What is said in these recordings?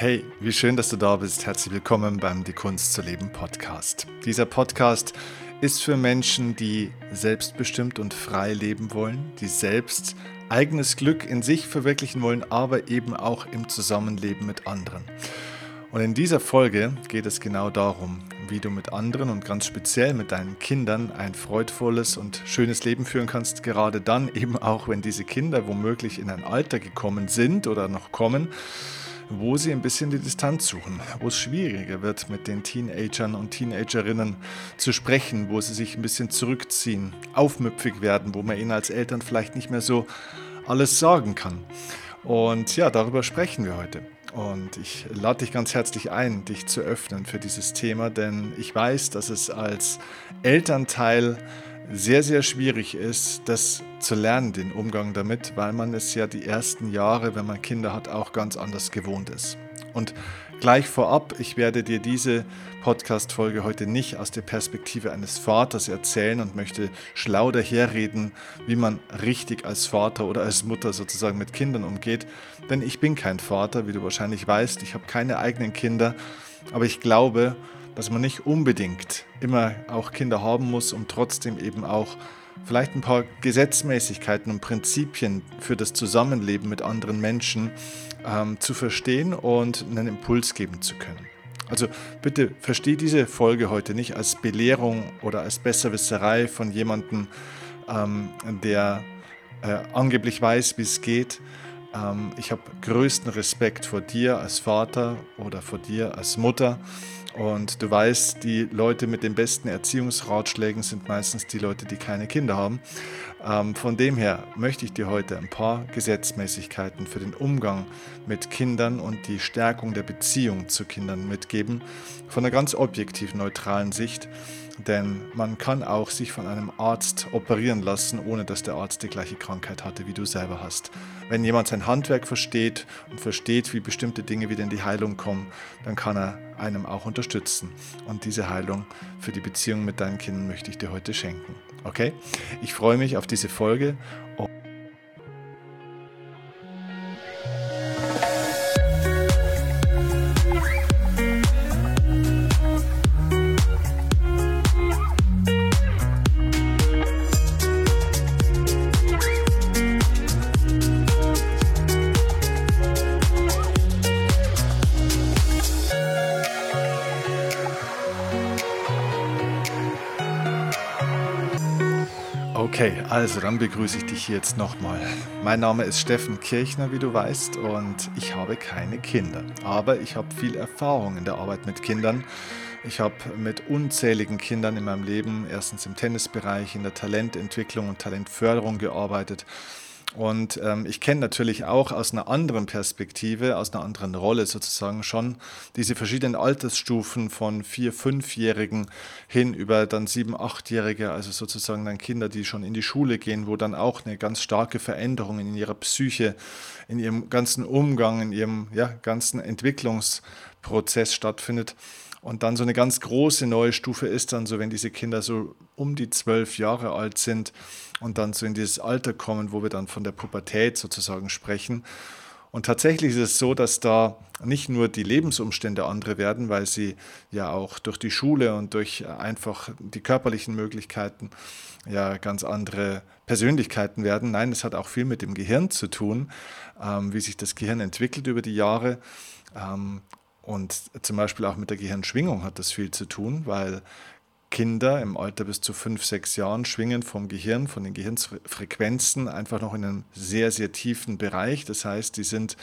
Hey, wie schön, dass du da bist. Herzlich willkommen beim Die Kunst zu leben Podcast. Dieser Podcast ist für Menschen, die selbstbestimmt und frei leben wollen, die selbst eigenes Glück in sich verwirklichen wollen, aber eben auch im Zusammenleben mit anderen. Und in dieser Folge geht es genau darum, wie du mit anderen und ganz speziell mit deinen Kindern ein freudvolles und schönes Leben führen kannst, gerade dann eben auch, wenn diese Kinder womöglich in ein Alter gekommen sind oder noch kommen, wo sie ein bisschen die Distanz suchen, wo es schwieriger wird, mit den Teenagern und Teenagerinnen zu sprechen, wo sie sich ein bisschen zurückziehen, aufmüpfig werden, wo man ihnen als Eltern vielleicht nicht mehr so alles sagen kann. Und ja, darüber sprechen wir heute. Und ich lade dich ganz herzlich ein, dich zu öffnen für dieses Thema, denn ich weiß, dass es als Elternteil sehr, sehr schwierig ist, das zu lernen, den Umgang damit, weil man es ja die ersten Jahre, wenn man Kinder hat, auch ganz anders gewohnt ist. Und gleich vorab, ich werde dir diese Podcast-Folge heute nicht aus der Perspektive eines Vaters erzählen und möchte schlau daherreden, wie man richtig als Vater oder als Mutter sozusagen mit Kindern umgeht. Denn ich bin kein Vater, wie du wahrscheinlich weißt. Ich habe keine eigenen Kinder. Aber ich glaube, dass man nicht unbedingt immer auch Kinder haben muss, um trotzdem eben auch vielleicht ein paar Gesetzmäßigkeiten und Prinzipien für das Zusammenleben mit anderen Menschen ähm, zu verstehen und einen Impuls geben zu können. Also bitte verstehe diese Folge heute nicht als Belehrung oder als Besserwisserei von jemandem, ähm, der äh, angeblich weiß, wie es geht. Ähm, ich habe größten Respekt vor dir als Vater oder vor dir als Mutter und du weißt, die Leute mit den besten Erziehungsratschlägen sind meistens die Leute, die keine Kinder haben. Ähm, von dem her möchte ich dir heute ein paar Gesetzmäßigkeiten für den Umgang mit Kindern und die Stärkung der Beziehung zu Kindern mitgeben, von einer ganz objektiv neutralen Sicht. Denn man kann auch sich von einem Arzt operieren lassen, ohne dass der Arzt die gleiche Krankheit hatte, wie du selber hast. Wenn jemand sein Handwerk versteht und versteht, wie bestimmte Dinge wieder in die Heilung kommen, dann kann er einem auch unterstützen. Und diese Heilung für die Beziehung mit deinen Kindern möchte ich dir heute schenken. Okay? Ich freue mich auf diese Folge Okay, also dann begrüße ich dich jetzt nochmal. Mein Name ist Steffen Kirchner, wie du weißt, und ich habe keine Kinder. Aber ich habe viel Erfahrung in der Arbeit mit Kindern. Ich habe mit unzähligen Kindern in meinem Leben, erstens im Tennisbereich, in der Talententwicklung und Talentförderung gearbeitet und ähm, ich kenne natürlich auch aus einer anderen Perspektive, aus einer anderen Rolle sozusagen schon diese verschiedenen Altersstufen von vier, fünfjährigen hin über dann sieben, achtjährige, also sozusagen dann Kinder, die schon in die Schule gehen, wo dann auch eine ganz starke Veränderung in ihrer Psyche, in ihrem ganzen Umgang, in ihrem ja, ganzen Entwicklungsprozess stattfindet. Und dann so eine ganz große neue Stufe ist dann so, wenn diese Kinder so um die zwölf Jahre alt sind und dann so in dieses Alter kommen, wo wir dann von der Pubertät sozusagen sprechen. Und tatsächlich ist es so, dass da nicht nur die Lebensumstände andere werden, weil sie ja auch durch die Schule und durch einfach die körperlichen Möglichkeiten ja ganz andere Persönlichkeiten werden. Nein, es hat auch viel mit dem Gehirn zu tun, ähm, wie sich das Gehirn entwickelt über die Jahre. Ähm, und zum Beispiel auch mit der Gehirnschwingung hat das viel zu tun, weil Kinder im Alter bis zu fünf, sechs Jahren schwingen vom Gehirn, von den Gehirnfrequenzen einfach noch in einem sehr, sehr tiefen Bereich. Das heißt, die sind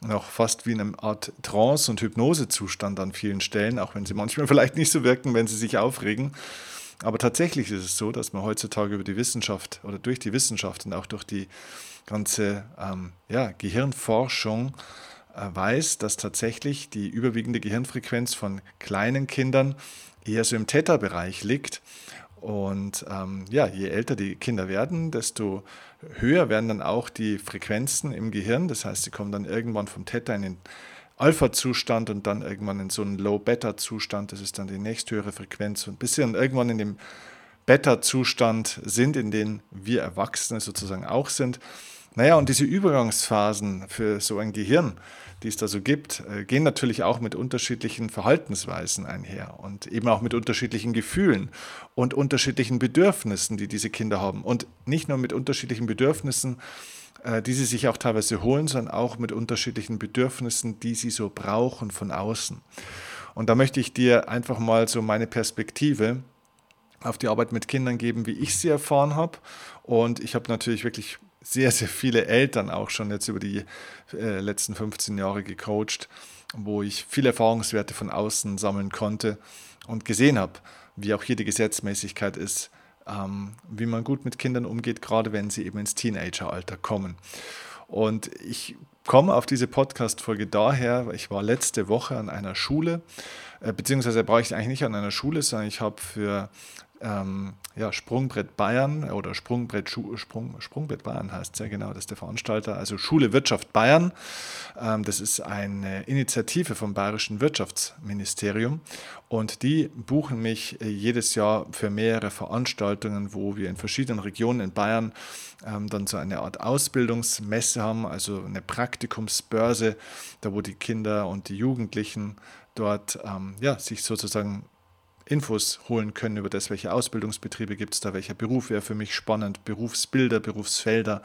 noch fast wie in einer Art Trance- und Hypnosezustand an vielen Stellen, auch wenn sie manchmal vielleicht nicht so wirken, wenn sie sich aufregen. Aber tatsächlich ist es so, dass man heutzutage über die Wissenschaft oder durch die Wissenschaft und auch durch die ganze ähm, ja, Gehirnforschung weiß, dass tatsächlich die überwiegende Gehirnfrequenz von kleinen Kindern eher so im Theta-Bereich liegt. Und ähm, ja, je älter die Kinder werden, desto höher werden dann auch die Frequenzen im Gehirn. Das heißt, sie kommen dann irgendwann vom Theta in den Alpha-Zustand und dann irgendwann in so einen Low-Beta-Zustand. Das ist dann die nächsthöhere Frequenz. Und bis sie dann irgendwann in dem Beta-Zustand sind, in dem wir Erwachsene sozusagen auch sind, Naja, und diese Übergangsphasen für so ein Gehirn, die es da so gibt, äh, gehen natürlich auch mit unterschiedlichen Verhaltensweisen einher und eben auch mit unterschiedlichen Gefühlen und unterschiedlichen Bedürfnissen, die diese Kinder haben. Und nicht nur mit unterschiedlichen Bedürfnissen, äh, die sie sich auch teilweise holen, sondern auch mit unterschiedlichen Bedürfnissen, die sie so brauchen von außen. Und da möchte ich dir einfach mal so meine Perspektive auf die Arbeit mit Kindern geben, wie ich sie erfahren habe. Und ich habe natürlich wirklich sehr, sehr viele Eltern auch schon jetzt über die äh, letzten 15 Jahre gecoacht, wo ich viele Erfahrungswerte von außen sammeln konnte und gesehen habe, wie auch hier die Gesetzmäßigkeit ist, ähm, wie man gut mit Kindern umgeht, gerade wenn sie eben ins Teenageralter kommen. Und ich komme auf diese Podcast-Folge daher, ich war letzte Woche an einer Schule, äh, beziehungsweise brauche ich eigentlich nicht an einer Schule, sondern ich habe für ähm, ja, Sprungbrett Bayern oder Sprungbrett, Schu Sprung, Sprungbrett Bayern heißt es ja genau, das ist der Veranstalter, also Schule Wirtschaft Bayern. Ähm, das ist eine Initiative vom Bayerischen Wirtschaftsministerium und die buchen mich äh, jedes Jahr für mehrere Veranstaltungen, wo wir in verschiedenen Regionen in Bayern ähm, dann so eine Art Ausbildungsmesse haben, also eine Praktikumsbörse, da wo die Kinder und die Jugendlichen dort ähm, ja, sich sozusagen Infos holen können über das, welche Ausbildungsbetriebe gibt es da, welcher Beruf wäre für mich spannend, Berufsbilder, Berufsfelder.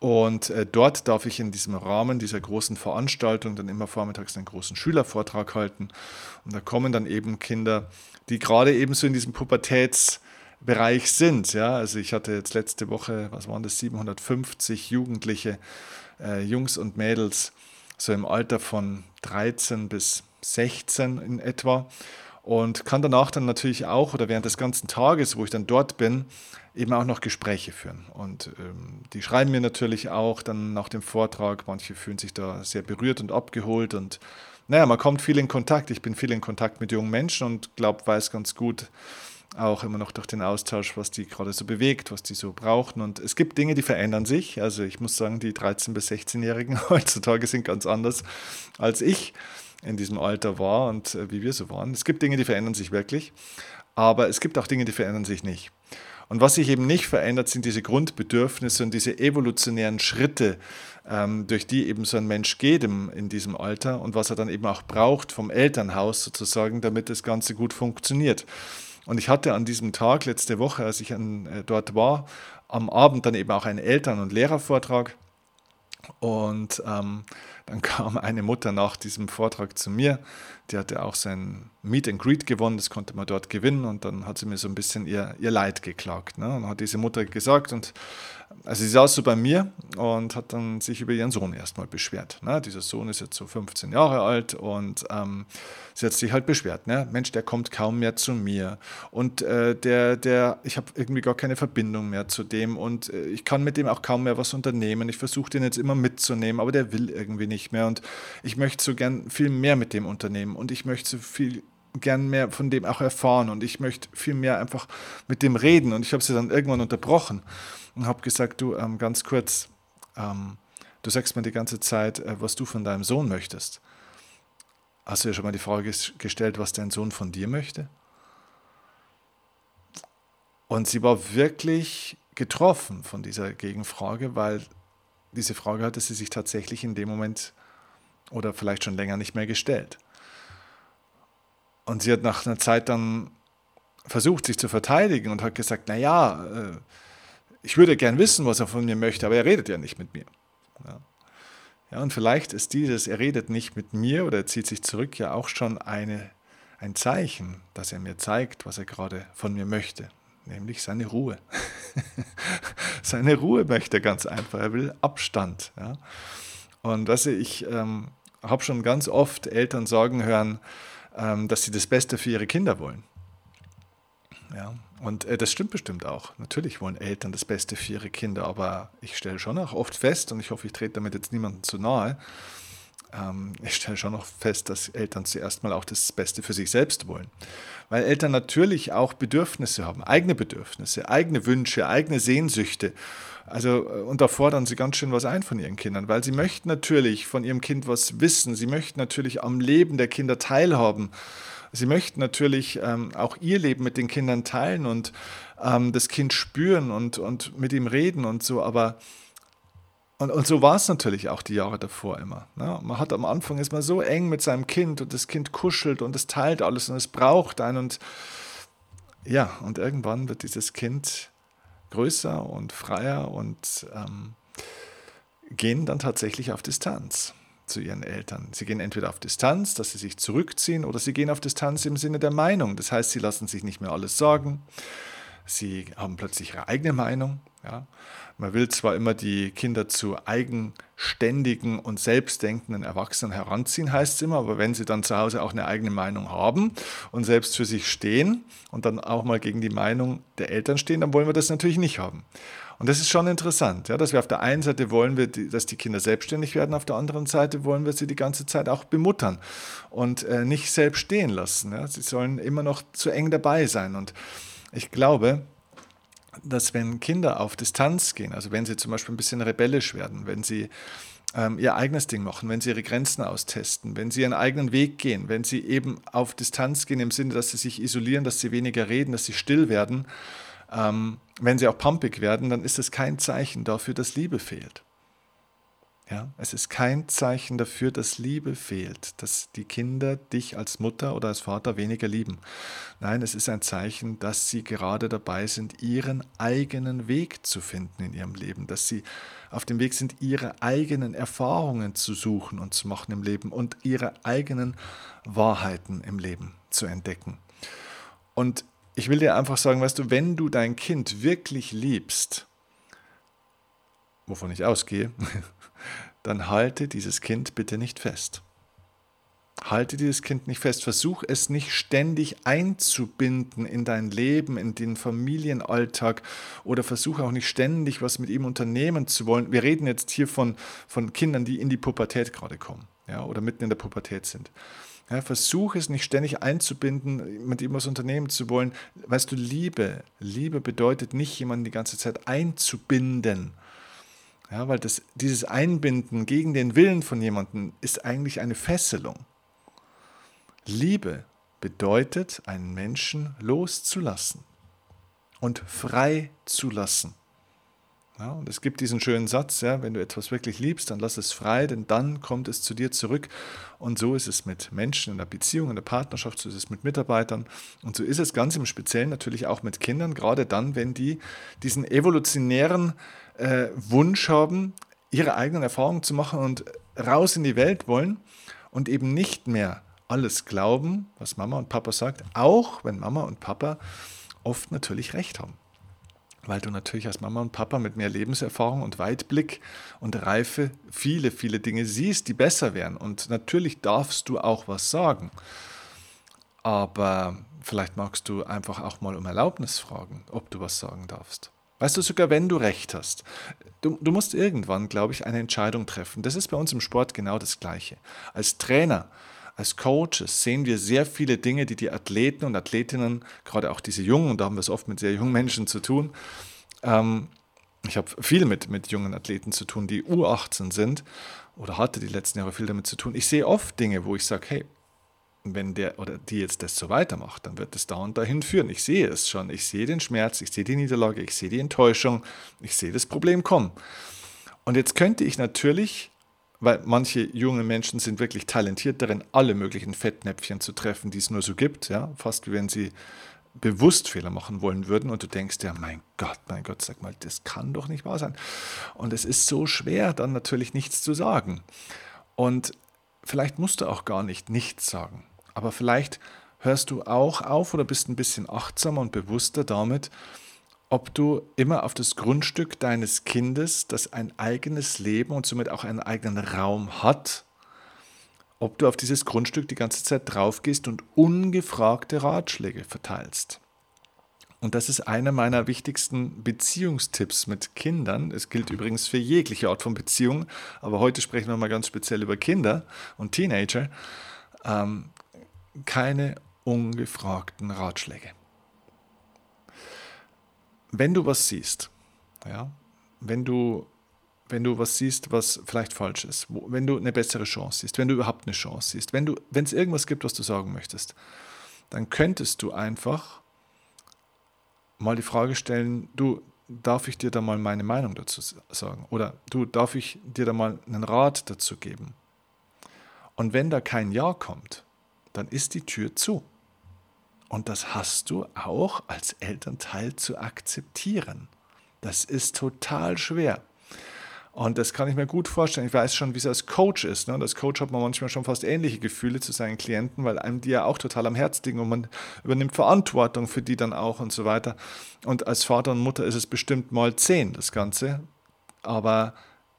Und äh, dort darf ich in diesem Rahmen dieser großen Veranstaltung dann immer vormittags einen großen Schülervortrag halten. Und da kommen dann eben Kinder, die gerade eben so in diesem Pubertätsbereich sind. Ja, also ich hatte jetzt letzte Woche, was waren das, 750 Jugendliche, äh, Jungs und Mädels, so im Alter von 13 bis 16 in etwa und kann danach dann natürlich auch oder während des ganzen Tages, wo ich dann dort bin, eben auch noch Gespräche führen. Und ähm, die schreiben mir natürlich auch dann nach dem Vortrag, manche fühlen sich da sehr berührt und abgeholt und naja, man kommt viel in Kontakt. Ich bin viel in Kontakt mit jungen Menschen und glaube, weiß ganz gut, auch immer noch durch den Austausch, was die gerade so bewegt, was die so brauchen. Und es gibt Dinge, die verändern sich. Also ich muss sagen, die 13- bis 16-Jährigen heutzutage sind ganz anders als ich in diesem Alter war und äh, wie wir so waren. Es gibt Dinge, die verändern sich wirklich, aber es gibt auch Dinge, die verändern sich nicht. Und was sich eben nicht verändert, sind diese Grundbedürfnisse und diese evolutionären Schritte, ähm, durch die eben so ein Mensch geht in diesem Alter und was er dann eben auch braucht vom Elternhaus sozusagen, damit das Ganze gut funktioniert. Und ich hatte an diesem Tag letzte Woche, als ich an, äh, dort war, am Abend dann eben auch einen Eltern- und Lehrervortrag. Und ähm, dann kam eine Mutter nach diesem Vortrag zu mir, die hatte auch sein Meet and Greet gewonnen, das konnte man dort gewinnen und dann hat sie mir so ein bisschen ihr, ihr Leid geklagt. Ne? Und hat diese Mutter gesagt und also sie saß so bei mir und hat dann sich über ihren Sohn erstmal beschwert. Ne? Dieser Sohn ist jetzt so 15 Jahre alt und ähm, sie hat sich halt beschwert. Ne? Mensch, der kommt kaum mehr zu mir und äh, der, der, ich habe irgendwie gar keine Verbindung mehr zu dem und äh, ich kann mit dem auch kaum mehr was unternehmen. Ich versuche den jetzt immer mitzunehmen, aber der will irgendwie nicht mehr und ich möchte so gern viel mehr mit dem unternehmen und ich möchte so viel gern mehr von dem auch erfahren und ich möchte viel mehr einfach mit dem reden und ich habe sie dann irgendwann unterbrochen und habe gesagt, du, ähm, ganz kurz, ähm, du sagst mir die ganze Zeit, äh, was du von deinem Sohn möchtest. Hast du dir schon mal die Frage gestellt, was dein Sohn von dir möchte? Und sie war wirklich getroffen von dieser Gegenfrage, weil diese Frage hatte sie sich tatsächlich in dem Moment oder vielleicht schon länger nicht mehr gestellt. Und sie hat nach einer Zeit dann versucht, sich zu verteidigen und hat gesagt, naja, äh, ich würde gern wissen, was er von mir möchte, aber er redet ja nicht mit mir. Ja. ja, und vielleicht ist dieses, er redet nicht mit mir oder er zieht sich zurück, ja auch schon eine, ein Zeichen, dass er mir zeigt, was er gerade von mir möchte, nämlich seine Ruhe. seine Ruhe möchte er ganz einfach, er will Abstand. Ja. Und was ich ähm, habe schon ganz oft Eltern sagen hören, ähm, dass sie das Beste für ihre Kinder wollen. Ja, und äh, das stimmt bestimmt auch. Natürlich wollen Eltern das Beste für ihre Kinder, aber ich stelle schon auch oft fest, und ich hoffe, ich trete damit jetzt niemandem zu nahe, ähm, ich stelle schon noch fest, dass Eltern zuerst mal auch das Beste für sich selbst wollen. Weil Eltern natürlich auch Bedürfnisse haben, eigene Bedürfnisse, eigene Wünsche, eigene Sehnsüchte. Also, äh, und da fordern sie ganz schön was ein von ihren Kindern, weil sie möchten natürlich von ihrem Kind was wissen. Sie möchten natürlich am Leben der Kinder teilhaben. Sie möchten natürlich ähm, auch ihr Leben mit den Kindern teilen und ähm, das Kind spüren und, und mit ihm reden und so, aber Und, und so war es natürlich auch die Jahre davor immer. Ne? Man hat am Anfang ist so eng mit seinem Kind und das Kind kuschelt und es teilt alles und es braucht einen. Und ja, und irgendwann wird dieses Kind größer und freier und ähm, gehen dann tatsächlich auf Distanz zu ihren Eltern. Sie gehen entweder auf Distanz, dass sie sich zurückziehen, oder sie gehen auf Distanz im Sinne der Meinung. Das heißt, sie lassen sich nicht mehr alles sagen. Sie haben plötzlich ihre eigene Meinung. Ja. Man will zwar immer die Kinder zu eigenständigen und selbstdenkenden Erwachsenen heranziehen, heißt es immer, aber wenn sie dann zu Hause auch eine eigene Meinung haben und selbst für sich stehen und dann auch mal gegen die Meinung der Eltern stehen, dann wollen wir das natürlich nicht haben. Und das ist schon interessant, ja, dass wir auf der einen Seite wollen wir, dass die Kinder selbstständig werden, auf der anderen Seite wollen wir sie die ganze Zeit auch bemuttern und äh, nicht selbst stehen lassen. Ja. Sie sollen immer noch zu eng dabei sein. Und ich glaube, dass wenn Kinder auf Distanz gehen, also wenn sie zum Beispiel ein bisschen rebellisch werden, wenn sie ähm, ihr eigenes Ding machen, wenn sie ihre Grenzen austesten, wenn sie ihren eigenen Weg gehen, wenn sie eben auf Distanz gehen im Sinne, dass sie sich isolieren, dass sie weniger reden, dass sie still werden, ähm, wenn sie auch pumpig werden, dann ist es kein Zeichen dafür, dass Liebe fehlt. Ja, es ist kein Zeichen dafür, dass Liebe fehlt, dass die Kinder dich als Mutter oder als Vater weniger lieben. Nein, es ist ein Zeichen, dass sie gerade dabei sind, ihren eigenen Weg zu finden in ihrem Leben, dass sie auf dem Weg sind, ihre eigenen Erfahrungen zu suchen und zu machen im Leben und ihre eigenen Wahrheiten im Leben zu entdecken. Und ich will dir einfach sagen, weißt du, wenn du dein Kind wirklich liebst, wovon ich ausgehe, dann halte dieses Kind bitte nicht fest. Halte dieses Kind nicht fest. Versuch es nicht ständig einzubinden in dein Leben, in den Familienalltag oder versuche auch nicht ständig was mit ihm unternehmen zu wollen. Wir reden jetzt hier von, von Kindern, die in die Pubertät gerade kommen ja, oder mitten in der Pubertät sind. Ja, versuch es nicht ständig einzubinden, mit ihm was unternehmen zu wollen. Weißt du, Liebe, Liebe bedeutet nicht, jemanden die ganze Zeit einzubinden ja, weil das, dieses Einbinden gegen den Willen von jemandem ist eigentlich eine Fesselung. Liebe bedeutet, einen Menschen loszulassen und frei zu lassen. Ja, und es gibt diesen schönen Satz, ja, wenn du etwas wirklich liebst, dann lass es frei, denn dann kommt es zu dir zurück. Und so ist es mit Menschen in der Beziehung, in der Partnerschaft, so ist es mit Mitarbeitern und so ist es ganz im Speziellen natürlich auch mit Kindern, gerade dann, wenn die diesen evolutionären äh, Wunsch haben, ihre eigenen Erfahrungen zu machen und raus in die Welt wollen und eben nicht mehr alles glauben, was Mama und Papa sagt, auch wenn Mama und Papa oft natürlich recht haben weil du natürlich als Mama und Papa mit mehr Lebenserfahrung und Weitblick und Reife viele, viele Dinge siehst, die besser wären. Und natürlich darfst du auch was sagen. Aber vielleicht magst du einfach auch mal um Erlaubnis fragen, ob du was sagen darfst. Weißt du, sogar wenn du recht hast, du, du musst irgendwann, glaube ich, eine Entscheidung treffen. Das ist bei uns im Sport genau das Gleiche. Als Trainer als Coaches sehen wir sehr viele Dinge, die die Athleten und Athletinnen, gerade auch diese Jungen, und da haben wir es oft mit sehr jungen Menschen zu tun, ähm, ich habe viel mit, mit jungen Athleten zu tun, die U18 sind oder hatte die letzten Jahre viel damit zu tun. Ich sehe oft Dinge, wo ich sage, hey, wenn der oder die jetzt das so weitermacht, dann wird es da und dahin führen. Ich sehe es schon. Ich sehe den Schmerz, ich sehe die Niederlage, ich sehe die Enttäuschung, ich sehe das Problem kommen. Und jetzt könnte ich natürlich weil manche junge Menschen sind wirklich talentiert darin, alle möglichen Fettnäpfchen zu treffen, die es nur so gibt, ja, fast wie wenn sie bewusst Fehler machen wollen würden und du denkst ja, mein Gott, mein Gott, sag mal, das kann doch nicht wahr sein. Und es ist so schwer, dann natürlich nichts zu sagen. Und vielleicht musst du auch gar nicht nichts sagen, aber vielleicht hörst du auch auf oder bist ein bisschen achtsamer und bewusster damit, ob du immer auf das Grundstück deines Kindes, das ein eigenes Leben und somit auch einen eigenen Raum hat, ob du auf dieses Grundstück die ganze Zeit drauf gehst und ungefragte Ratschläge verteilst. Und das ist einer meiner wichtigsten Beziehungstipps mit Kindern. Es gilt übrigens für jegliche Art von Beziehung, aber heute sprechen wir mal ganz speziell über Kinder und Teenager. Ähm, keine ungefragten Ratschläge wenn du was siehst, ja, wenn du, wenn du was siehst, was vielleicht falsch ist, wo, wenn du eine bessere Chance siehst, wenn du überhaupt eine Chance siehst, wenn wenn es irgendwas gibt, was du sagen möchtest, dann könntest du einfach mal die Frage stellen, du, darf ich dir da mal meine Meinung dazu sagen? Oder du, darf ich dir da mal einen Rat dazu geben? Und wenn da kein Ja kommt, dann ist die Tür zu. Und das hast du auch als Elternteil zu akzeptieren. Das ist total schwer. Und das kann ich mir gut vorstellen. Ich weiß schon, wie es als Coach ist. Ne? Und als Coach hat man manchmal schon fast ähnliche Gefühle zu seinen Klienten, weil einem die ja auch total am Herz liegen und man übernimmt Verantwortung für die dann auch und so weiter. Und als Vater und Mutter ist es bestimmt mal zehn, das Ganze. Aber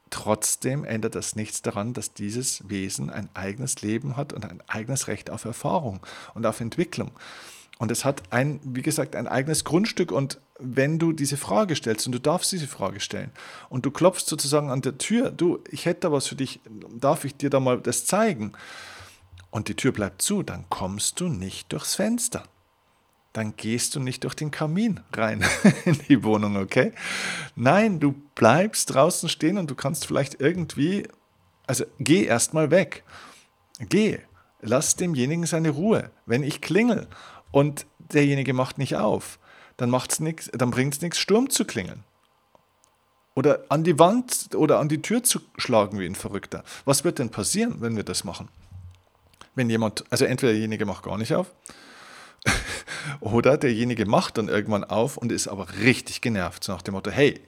trotzdem ändert das nichts daran, dass dieses Wesen ein eigenes Leben hat und ein eigenes Recht auf Erfahrung und auf Entwicklung. Und es hat ein, wie gesagt, ein eigenes Grundstück. Und wenn du diese Frage stellst, und du darfst diese Frage stellen, und du klopfst sozusagen an der Tür, du, ich hätte da was für dich, darf ich dir da mal das zeigen? Und die Tür bleibt zu, dann kommst du nicht durchs Fenster. Dann gehst du nicht durch den Kamin rein in die Wohnung, okay? Nein, du bleibst draußen stehen und du kannst vielleicht irgendwie, also geh erstmal weg. Geh, lass demjenigen seine Ruhe. Wenn ich klingel und derjenige macht nicht auf, dann macht's nix, dann bringt es nichts, Sturm zu klingeln. Oder an die Wand oder an die Tür zu schlagen wie ein Verrückter. Was wird denn passieren, wenn wir das machen? Wenn jemand, also entweder derjenige macht gar nicht auf, oder derjenige macht dann irgendwann auf und ist aber richtig genervt, so nach dem Motto, hey,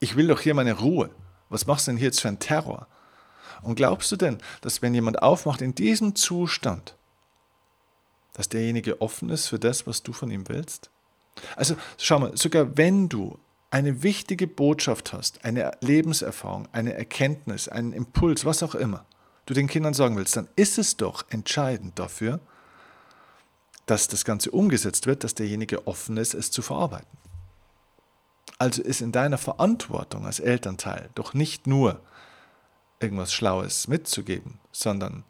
ich will doch hier meine Ruhe. Was machst du denn hier jetzt für einen Terror? Und glaubst du denn, dass wenn jemand aufmacht in diesem Zustand, dass derjenige offen ist für das, was du von ihm willst? Also schau mal, sogar wenn du eine wichtige Botschaft hast, eine Lebenserfahrung, eine Erkenntnis, einen Impuls, was auch immer, du den Kindern sagen willst, dann ist es doch entscheidend dafür, dass das Ganze umgesetzt wird, dass derjenige offen ist, es zu verarbeiten. Also ist in deiner Verantwortung als Elternteil doch nicht nur irgendwas Schlaues mitzugeben, sondern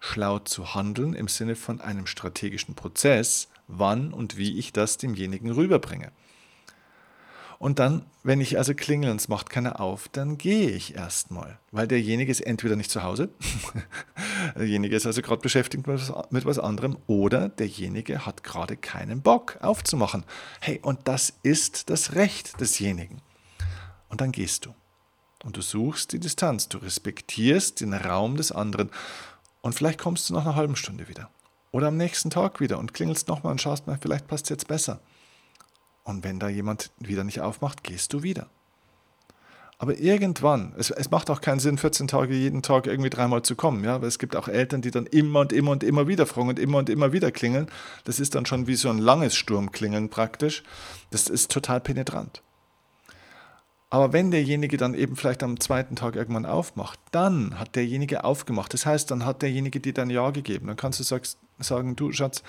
schlau zu handeln im Sinne von einem strategischen Prozess, wann und wie ich das demjenigen rüberbringe. Und dann, wenn ich also klingel und es macht keiner auf, dann gehe ich erstmal, weil derjenige ist entweder nicht zu Hause, derjenige ist also gerade beschäftigt mit was, mit was anderem oder derjenige hat gerade keinen Bock aufzumachen. Hey, und das ist das Recht desjenigen. Und dann gehst du. Und du suchst die Distanz, du respektierst den Raum des anderen und vielleicht kommst du nach einer halben Stunde wieder. Oder am nächsten Tag wieder und klingelst nochmal und schaust mal, vielleicht passt es jetzt besser. Und wenn da jemand wieder nicht aufmacht, gehst du wieder. Aber irgendwann, es, es, macht auch keinen Sinn, 14 Tage jeden Tag irgendwie dreimal zu kommen. Ja? Aber es gibt auch Eltern, die dann immer und immer und immer wieder fragen und immer und immer wieder klingeln. Das ist dann schon wie so ein langes Sturmklingeln praktisch. Das ist total penetrant. Aber wenn derjenige dann eben vielleicht am zweiten Tag irgendwann aufmacht, dann hat derjenige aufgemacht. Das heißt, dann hat derjenige dir dein Ja gegeben. Dann kannst du sagst, sagen, du Schatz,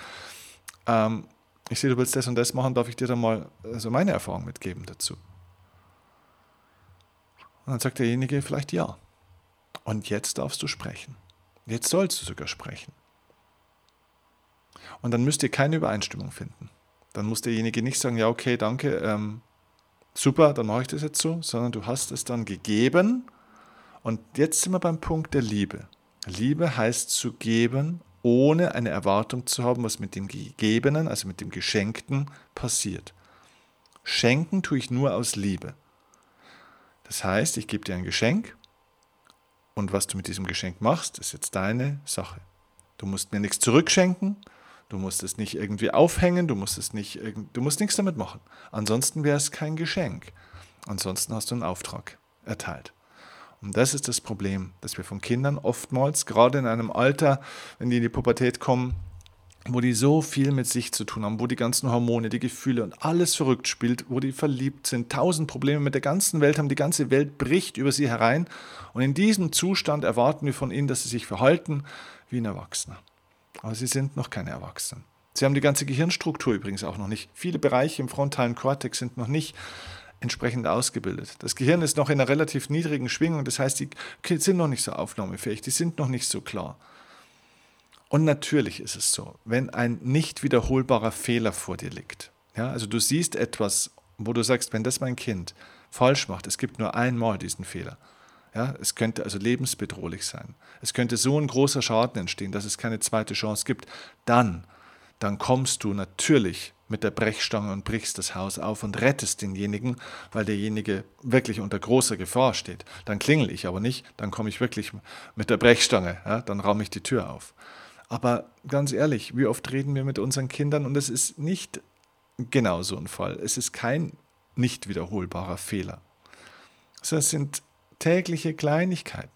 ähm, ich sehe, du willst das und das machen, darf ich dir dann mal also meine Erfahrung mitgeben dazu? Und dann sagt derjenige vielleicht ja. Und jetzt darfst du sprechen. Jetzt sollst du sogar sprechen. Und dann müsst ihr keine Übereinstimmung finden. Dann muss derjenige nicht sagen, ja, okay, danke, ähm, super, dann mache ich das jetzt so, sondern du hast es dann gegeben. Und jetzt sind wir beim Punkt der Liebe. Liebe heißt zu geben, ohne eine Erwartung zu haben, was mit dem Gegebenen, also mit dem Geschenkten passiert. Schenken tue ich nur aus Liebe. Das heißt, ich gebe dir ein Geschenk und was du mit diesem Geschenk machst, ist jetzt deine Sache. Du musst mir nichts zurückschenken, Du musst es nicht irgendwie aufhängen, du musst es nicht, du musst nichts damit machen. Ansonsten wäre es kein Geschenk. Ansonsten hast du einen Auftrag erteilt. Und das ist das Problem, dass wir von Kindern oftmals, gerade in einem Alter, wenn die in die Pubertät kommen, wo die so viel mit sich zu tun haben, wo die ganzen Hormone, die Gefühle und alles verrückt spielt, wo die verliebt sind, tausend Probleme mit der ganzen Welt haben, die ganze Welt bricht über sie herein. Und in diesem Zustand erwarten wir von ihnen, dass sie sich verhalten wie ein Erwachsener. Aber sie sind noch keine Erwachsenen. Sie haben die ganze Gehirnstruktur übrigens auch noch nicht. Viele Bereiche im frontalen Kortex sind noch nicht entsprechend ausgebildet. Das Gehirn ist noch in einer relativ niedrigen Schwingung, das heißt, die sind noch nicht so aufnahmefähig, die sind noch nicht so klar. Und natürlich ist es so, wenn ein nicht wiederholbarer Fehler vor dir liegt, ja, also du siehst etwas, wo du sagst, wenn das mein Kind falsch macht, es gibt nur einmal diesen Fehler, ja, es könnte also lebensbedrohlich sein. Es könnte so ein großer Schaden entstehen, dass es keine zweite Chance gibt. Dann, dann kommst du natürlich mit der Brechstange und brichst das Haus auf und rettest denjenigen, weil derjenige wirklich unter großer Gefahr steht. Dann klingel ich aber nicht, dann komme ich wirklich mit der Brechstange, ja, dann raume ich die Tür auf. Aber ganz ehrlich, wie oft reden wir mit unseren Kindern und es ist nicht genau so ein Fall. Es ist kein nicht wiederholbarer Fehler. Es sind tägliche Kleinigkeiten.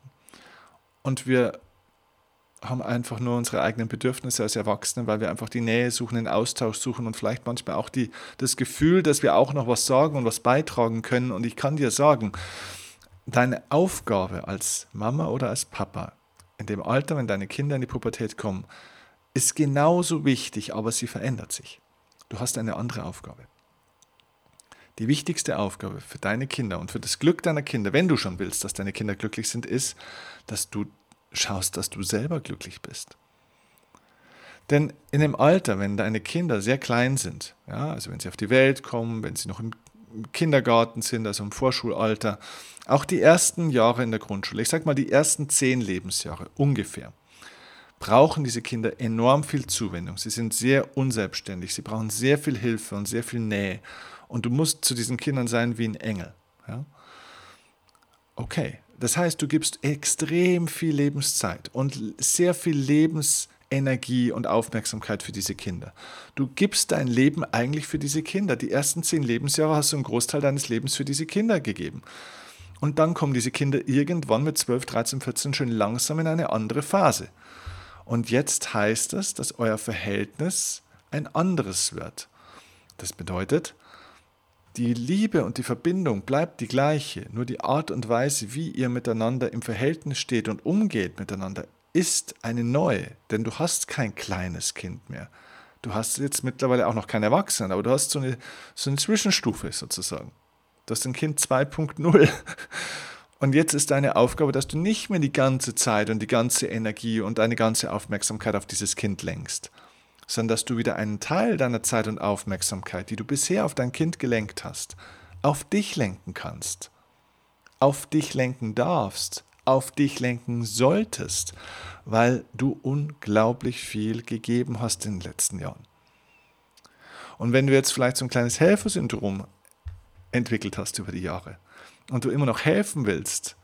Und wir haben einfach nur unsere eigenen Bedürfnisse als Erwachsene, weil wir einfach die Nähe suchen, den Austausch suchen und vielleicht manchmal auch die, das Gefühl, dass wir auch noch was sagen und was beitragen können. Und ich kann dir sagen, deine Aufgabe als Mama oder als Papa in dem Alter, wenn deine Kinder in die Pubertät kommen, ist genauso wichtig, aber sie verändert sich. Du hast eine andere Aufgabe. Die wichtigste Aufgabe für deine Kinder und für das Glück deiner Kinder, wenn du schon willst, dass deine Kinder glücklich sind, ist, dass du schaust, dass du selber glücklich bist. Denn in dem Alter, wenn deine Kinder sehr klein sind, ja, also wenn sie auf die Welt kommen, wenn sie noch im Kindergarten sind, also im Vorschulalter, auch die ersten Jahre in der Grundschule, ich sage mal die ersten zehn Lebensjahre ungefähr, brauchen diese Kinder enorm viel Zuwendung. Sie sind sehr unselbstständig, sie brauchen sehr viel Hilfe und sehr viel Nähe. Und du musst zu diesen Kindern sein wie ein Engel. Ja? Okay, das heißt, du gibst extrem viel Lebenszeit und sehr viel Lebensenergie und Aufmerksamkeit für diese Kinder. Du gibst dein Leben eigentlich für diese Kinder. Die ersten zehn Lebensjahre hast du einen Großteil deines Lebens für diese Kinder gegeben. Und dann kommen diese Kinder irgendwann mit 12, 13, 14 schon langsam in eine andere Phase. Und jetzt heißt es, dass euer Verhältnis ein anderes wird. Das bedeutet, die Liebe und die Verbindung bleibt die gleiche, nur die Art und Weise, wie ihr miteinander im Verhältnis steht und umgeht miteinander, ist eine neue, denn du hast kein kleines Kind mehr. Du hast jetzt mittlerweile auch noch kein Erwachsenen, aber du hast so eine, so eine Zwischenstufe sozusagen. Du hast ein Kind 2.0. Und jetzt ist deine Aufgabe, dass du nicht mehr die ganze Zeit und die ganze Energie und deine ganze Aufmerksamkeit auf dieses Kind lenkst, sondern dass du wieder einen Teil deiner Zeit und Aufmerksamkeit, die du bisher auf dein Kind gelenkt hast, auf dich lenken kannst, auf dich lenken darfst, auf dich lenken solltest, weil du unglaublich viel gegeben hast in den letzten Jahren. Und wenn du jetzt vielleicht so ein kleines Helfersyndrom entwickelt hast über die Jahre und du immer noch helfen willst,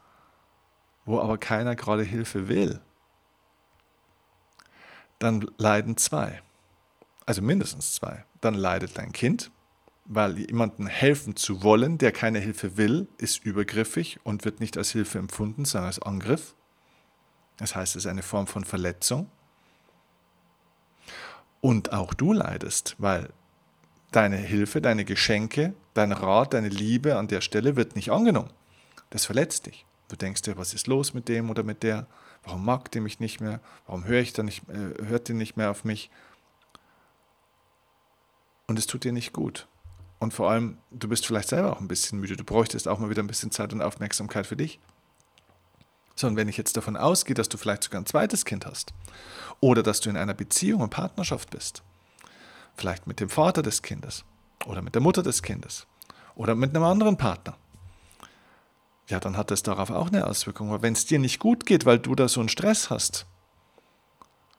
wo aber keiner gerade Hilfe will, dann leiden zwei also mindestens zwei. Dann leidet dein Kind, weil jemandem helfen zu wollen, der keine Hilfe will, ist übergriffig und wird nicht als Hilfe empfunden, sondern als Angriff. Das heißt, es ist eine Form von Verletzung. Und auch du leidest, weil deine Hilfe, deine Geschenke, dein Rat, deine Liebe an der Stelle wird nicht angenommen. Das verletzt dich. Du denkst dir, was ist los mit dem oder mit der? Warum mag die mich nicht mehr? Warum höre ich da nicht, äh, hört die nicht mehr auf mich? und es tut dir nicht gut. Und vor allem, du bist vielleicht selber auch ein bisschen müde. Du bräuchtest auch mal wieder ein bisschen Zeit und Aufmerksamkeit für dich. So, und wenn ich jetzt davon ausgehe, dass du vielleicht sogar ein zweites Kind hast oder dass du in einer Beziehung und Partnerschaft bist, vielleicht mit dem Vater des Kindes oder mit der Mutter des Kindes oder mit einem anderen Partner, ja, dann hat das darauf auch eine Auswirkung. Aber wenn es dir nicht gut geht, weil du da so einen Stress hast,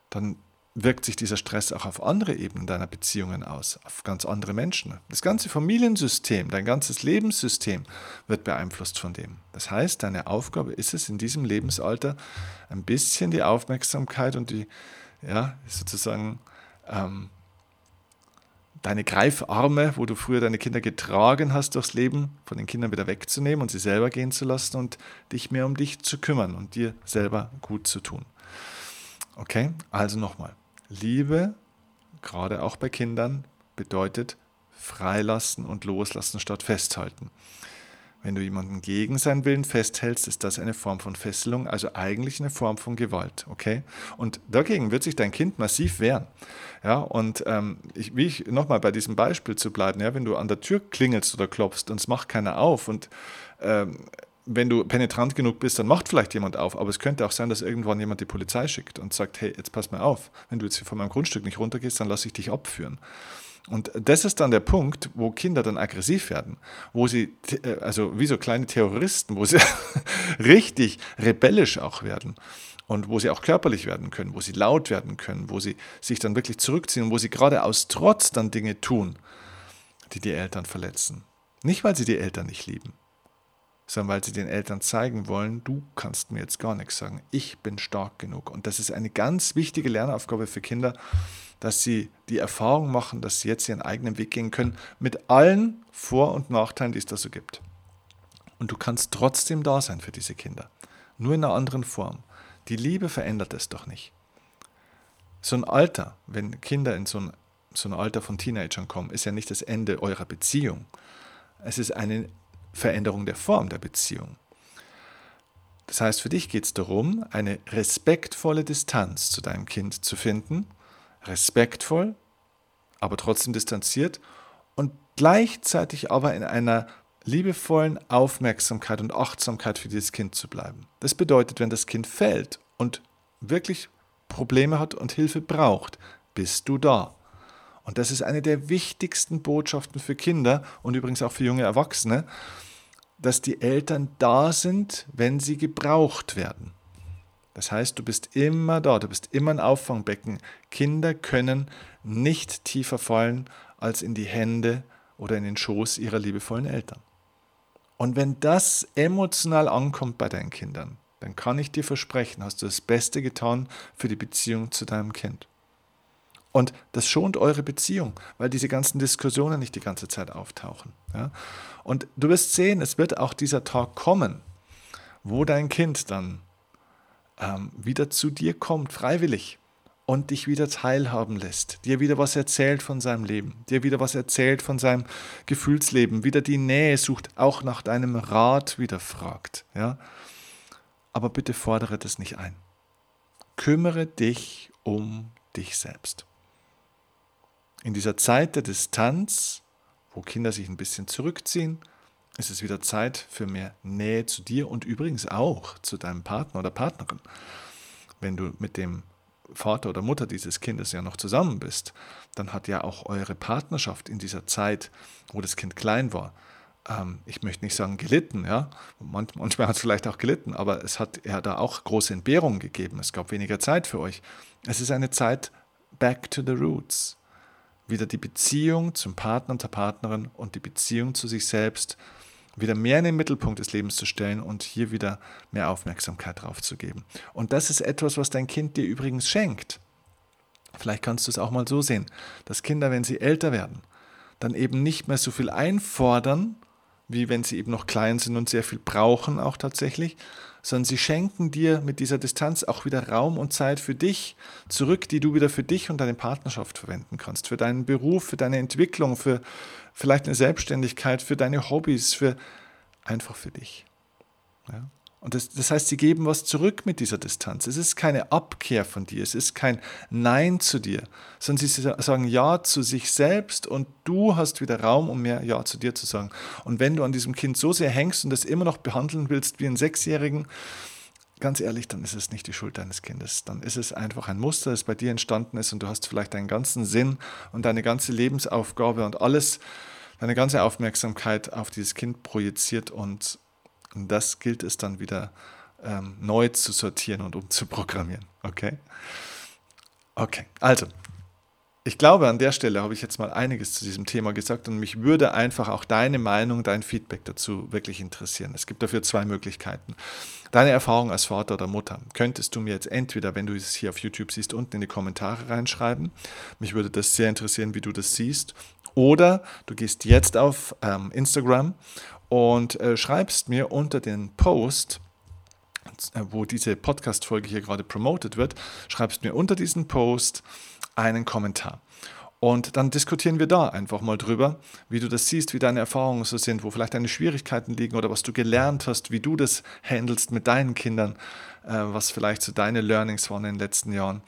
dann wirkt sich dieser Stress auch auf andere Ebenen deiner Beziehungen aus, auf ganz andere Menschen. Das ganze Familiensystem, dein ganzes Lebenssystem wird beeinflusst von dem. Das heißt, deine Aufgabe ist es in diesem Lebensalter, ein bisschen die Aufmerksamkeit und die, ja, sozusagen, ähm, deine Greifarme, wo du früher deine Kinder getragen hast durchs Leben, von den Kindern wieder wegzunehmen und sie selber gehen zu lassen und dich mehr um dich zu kümmern und dir selber gut zu tun. Okay, also nochmal. Liebe, gerade auch bei Kindern, bedeutet freilassen und loslassen statt festhalten. Wenn du jemanden gegen seinen Willen festhältst, ist das eine Form von Fesselung, also eigentlich eine Form von Gewalt, okay? Und dagegen wird sich dein Kind massiv wehren. Ja, und ähm, ich, wie ich nochmal bei diesem Beispiel zu bleiben, ja, wenn du an der Tür klingelst oder klopfst und es macht keiner auf und ähm, wenn du penetrant genug bist, dann macht vielleicht jemand auf. Aber es könnte auch sein, dass irgendwann jemand die Polizei schickt und sagt, hey, jetzt pass mal auf, wenn du jetzt hier von meinem Grundstück nicht runtergehst, dann lasse ich dich abführen. Und das ist dann der Punkt, wo Kinder dann aggressiv werden, wo sie, äh, also wie so kleine Terroristen, wo sie richtig rebellisch auch werden. und wo sie auch körperlich werden können, wo sie laut werden können, wo sie sich dann wirklich zurückziehen und wo sie gerade aus Trotz dann Dinge tun, die die Eltern verletzen. Nicht, weil sie die Eltern nicht lieben, sondern weil sie den Eltern zeigen wollen, du kannst mir jetzt gar nichts sagen, ich bin stark genug. Und das ist eine ganz wichtige Lernaufgabe für Kinder, dass sie die Erfahrung machen, dass sie jetzt ihren eigenen Weg gehen können, mit allen Vor- und Nachteilen, die es da so gibt. Und du kannst trotzdem da sein für diese Kinder, nur in einer anderen Form. Die Liebe verändert es doch nicht. So ein Alter, wenn Kinder in so ein, so ein Alter von Teenagern kommen, ist ja nicht das Ende eurer Beziehung. Es ist eine Veränderung der Form der Beziehung. Das heißt, für dich geht es darum, eine respektvolle Distanz zu deinem Kind zu finden. Respektvoll, aber trotzdem distanziert und gleichzeitig aber in einer liebevollen Aufmerksamkeit und Achtsamkeit für dieses Kind zu bleiben. Das bedeutet, wenn das Kind fällt und wirklich Probleme hat und Hilfe braucht, bist du da. Und das ist eine der wichtigsten Botschaften für Kinder und übrigens auch für junge Erwachsene, dass die Eltern da sind, wenn sie gebraucht werden. Das heißt, du bist immer da, du bist immer ein Auffangbecken. Kinder können nicht tiefer fallen als in die Hände oder in den Schoß ihrer liebevollen Eltern. Und wenn das emotional ankommt bei deinen Kindern, dann kann ich dir versprechen, hast du das Beste getan für die Beziehung zu deinem Kind. Und das schont eure Beziehung, weil diese ganzen Diskussionen nicht die ganze Zeit auftauchen. Ja? Und du wirst sehen, es wird auch dieser Tag kommen, wo dein Kind dann ähm, wieder zu dir kommt, freiwillig, und dich wieder teilhaben lässt, dir wieder was erzählt von seinem Leben, dir wieder was erzählt von seinem Gefühlsleben, wieder die Nähe sucht, auch nach deinem Rat wieder fragt. Ja? Aber bitte fordere das nicht ein. Kümmere dich um dich selbst. In dieser Zeit der Distanz, wo Kinder sich ein bisschen zurückziehen, ist es wieder Zeit für mehr Nähe zu dir und übrigens auch zu deinem Partner oder Partnerin. Wenn du mit dem Vater oder Mutter dieses Kindes ja noch zusammen bist, dann hat ja auch eure Partnerschaft in dieser Zeit, wo das Kind klein war, ähm, ich möchte nicht sagen gelitten, ja, manchmal hat es vielleicht auch gelitten, aber es hat ja da auch große Entbehrungen gegeben. Es gab weniger Zeit für euch. Es ist eine Zeit back to the roots wieder die Beziehung zum Partner und der Partnerin und die Beziehung zu sich selbst wieder mehr in den Mittelpunkt des Lebens zu stellen und hier wieder mehr Aufmerksamkeit drauf zu geben. Und das ist etwas, was dein Kind dir übrigens schenkt. Vielleicht kannst du es auch mal so sehen, dass Kinder, wenn sie älter werden, dann eben nicht mehr so viel einfordern, wie wenn sie eben noch klein sind und sehr viel brauchen auch tatsächlich, sondern sie schenken dir mit dieser Distanz auch wieder Raum und Zeit für dich zurück, die du wieder für dich und deine Partnerschaft verwenden kannst, für deinen Beruf, für deine Entwicklung, für vielleicht eine Selbstständigkeit, für deine Hobbys, für einfach für dich. Ja? Und das, das heißt, sie geben was zurück mit dieser Distanz. Es ist keine Abkehr von dir, es ist kein Nein zu dir, sondern sie sagen Ja zu sich selbst und du hast wieder Raum, um mehr Ja zu dir zu sagen. Und wenn du an diesem Kind so sehr hängst und das immer noch behandeln willst wie einen Sechsjährigen, ganz ehrlich, dann ist es nicht die Schuld deines Kindes. Dann ist es einfach ein Muster, das bei dir entstanden ist und du hast vielleicht deinen ganzen Sinn und deine ganze Lebensaufgabe und alles, deine ganze Aufmerksamkeit auf dieses Kind projiziert und und das gilt es dann wieder ähm, neu zu sortieren und umzuprogrammieren. Okay? Okay, also. Ich glaube, an der Stelle habe ich jetzt mal einiges zu diesem Thema gesagt und mich würde einfach auch deine Meinung, dein Feedback dazu wirklich interessieren. Es gibt dafür zwei Möglichkeiten. Deine Erfahrung als Vater oder Mutter könntest du mir jetzt entweder, wenn du es hier auf YouTube siehst, unten in die Kommentare reinschreiben. Mich würde das sehr interessieren, wie du das siehst. Oder du gehst jetzt auf ähm, Instagram und äh, schreibst mir unter den Post, äh, wo diese Podcast-Folge hier gerade promotet wird, schreibst mir unter diesen Post einen Kommentar. Und dann diskutieren wir da einfach mal drüber, wie du das siehst, wie deine Erfahrungen so sind, wo vielleicht deine Schwierigkeiten liegen oder was du gelernt hast, wie du das handelst mit deinen Kindern, äh, was vielleicht so deine Learnings waren in den letzten Jahren.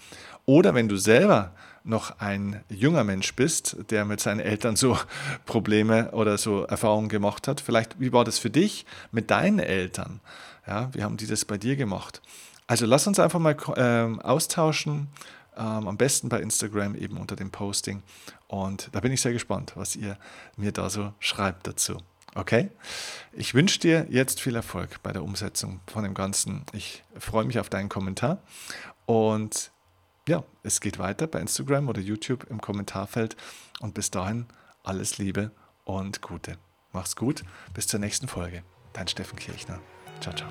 Oder wenn du selber noch ein junger Mensch bist, der mit seinen Eltern so Probleme oder so Erfahrungen gemacht hat. Vielleicht, wie war das für dich mit deinen Eltern? Ja, wie haben die das bei dir gemacht? Also lass uns einfach mal ähm, austauschen, ähm, am besten bei Instagram eben unter dem Posting. Und da bin ich sehr gespannt, was ihr mir da so schreibt dazu. Okay? Ich wünsche dir jetzt viel Erfolg bei der Umsetzung von dem Ganzen. Ich freue mich auf deinen Kommentar und ja, es geht weiter bei Instagram oder YouTube im Kommentarfeld und bis dahin alles Liebe und Gute. Mach's gut, bis zur nächsten Folge. Dein Steffen Kirchner. Ciao, ciao.